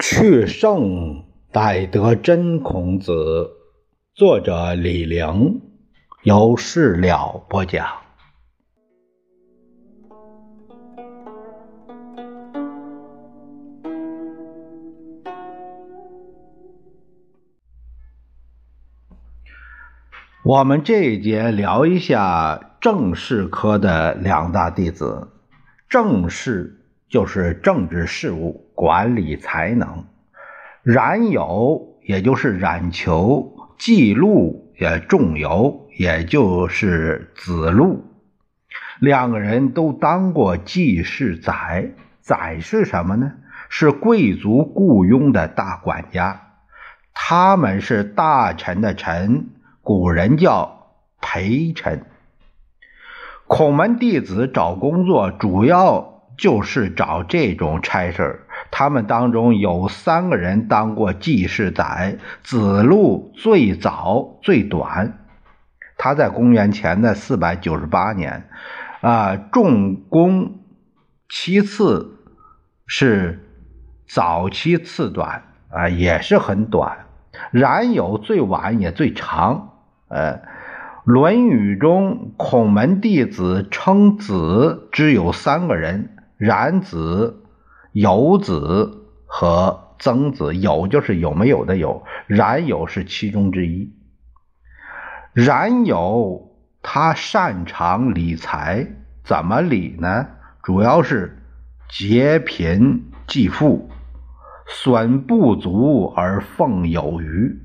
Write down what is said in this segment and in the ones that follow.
去圣逮得真孔子，作者李陵，由事了播讲。我们这一节聊一下政事科的两大弟子，政事。就是政治事务管理才能，冉有也就是冉求，季路也仲由也就是子路，两个人都当过记事宰。宰是什么呢？是贵族雇佣的大管家，他们是大臣的臣，古人叫陪臣。孔门弟子找工作主要。就是找这种差事他们当中有三个人当过记事宰，子路最早最短，他在公元前的四百九十八年，啊，仲弓其次是早期次短啊，也是很短。冉有最晚也最长，呃，《论语》中孔门弟子称子只有三个人。冉子、有子和曾子，有就是有没有的有，冉有是其中之一。冉有他擅长理财，怎么理呢？主要是劫贫济富，损不足而奉有余。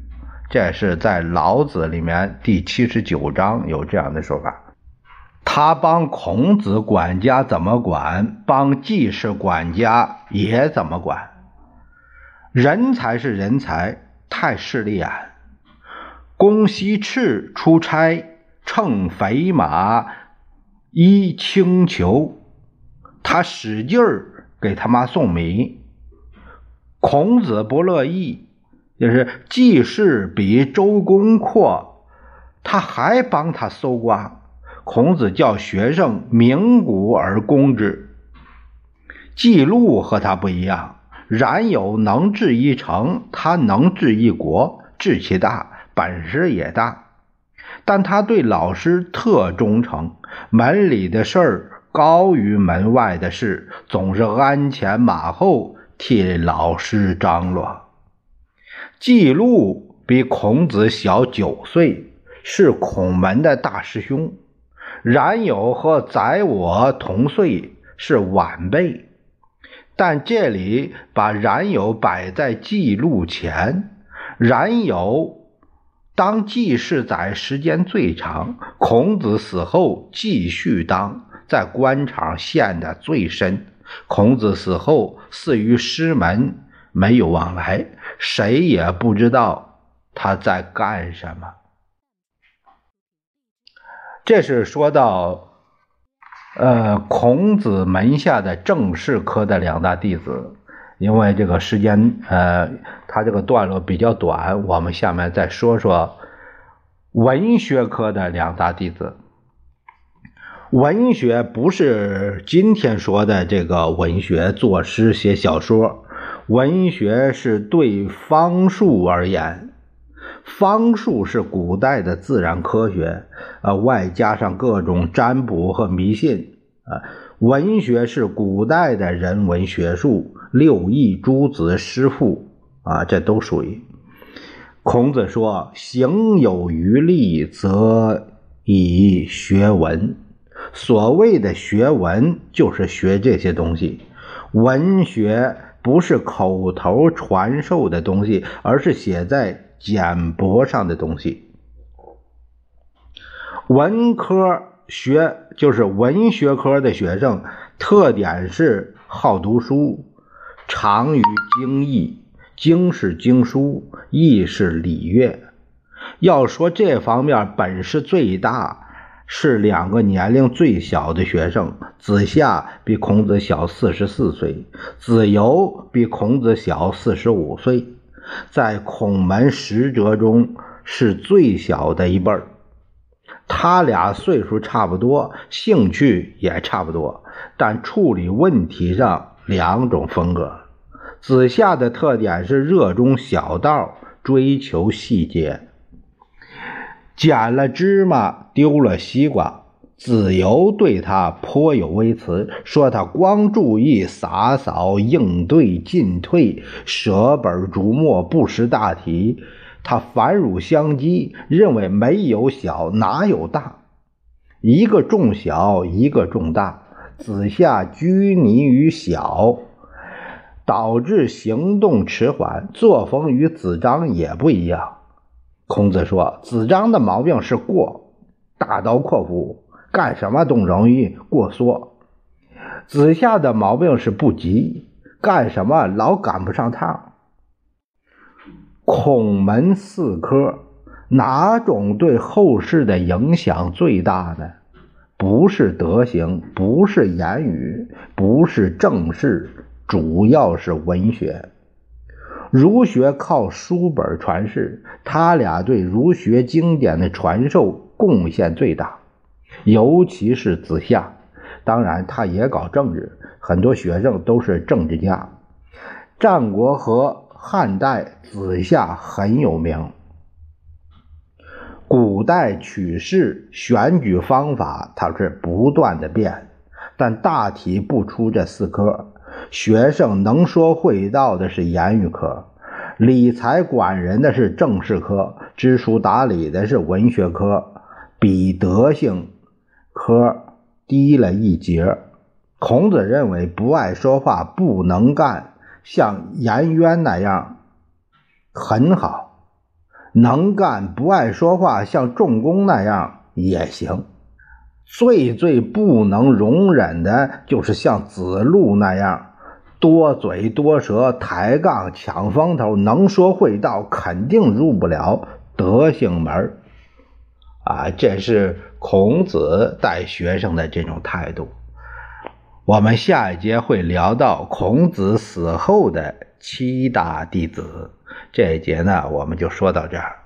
这是在老子里面第七十九章有这样的说法。他帮孔子管家怎么管，帮季氏管家也怎么管。人才是人才，太势利眼。公西赤出差，乘肥马，衣轻裘，他使劲儿给他妈送米。孔子不乐意，就是季氏比周公阔，他还帮他搜刮。孔子叫学生鸣鼓而攻之。季路和他不一样，冉有能治一城，他能治一国，志气大，本事也大。但他对老师特忠诚，门里的事儿高于门外的事，总是鞍前马后替老师张罗。季路比孔子小九岁，是孔门的大师兄。冉有和宰我同岁，是晚辈，但这里把冉有摆在记录前。冉有当记事宰时间最长，孔子死后继续当，在官场陷得最深。孔子死后，死于师门，没有往来，谁也不知道他在干什么。这是说到，呃，孔子门下的正事科的两大弟子。因为这个时间，呃，他这个段落比较短，我们下面再说说文学科的两大弟子。文学不是今天说的这个文学，作诗写小说。文学是对方术而言。方术是古代的自然科学，啊，外加上各种占卜和迷信，啊，文学是古代的人文学术，六艺、诸子、诗赋，啊，这都属于。孔子说：“行有余力，则以学文。”所谓的学文，就是学这些东西。文学不是口头传授的东西，而是写在。简帛上的东西，文科学就是文学科的学生，特点是好读书，长于经义。经是经书，义是礼乐。要说这方面本事最大，是两个年龄最小的学生。子夏比孔子小四十四岁，子游比孔子小四十五岁。在孔门十哲中是最小的一辈儿他俩岁数差不多，兴趣也差不多，但处理问题上两种风格。子夏的特点是热衷小道，追求细节。捡了芝麻丢了西瓜，子由对他颇有微词，说他光注意洒扫应对进退，舍本逐末，不识大体。他反乳相讥，认为没有小哪有大，一个重小，一个重大。子夏拘泥于小，导致行动迟缓，作风与子张也不一样。孔子说，子张的毛病是过，大刀阔斧，干什么都容易过缩；子夏的毛病是不急，干什么老赶不上趟。孔门四科，哪种对后世的影响最大呢？不是德行，不是言语，不是政事，主要是文学。儒学靠书本传世，他俩对儒学经典的传授贡献最大，尤其是子夏。当然，他也搞政治，很多学生都是政治家。战国和。汉代子夏很有名，古代取士选举方法它是不断的变，但大体不出这四科。学生能说会道的是言语科，理财管人的是政事科，知书达理的是文学科，比德性科低了一截。孔子认为不爱说话不能干。像颜渊那样很好，能干不爱说话；像仲弓那样也行。最最不能容忍的就是像子路那样多嘴多舌、抬杠抢风头，能说会道，肯定入不了德行门啊，这是孔子带学生的这种态度。我们下一节会聊到孔子死后的七大弟子，这一节呢，我们就说到这儿。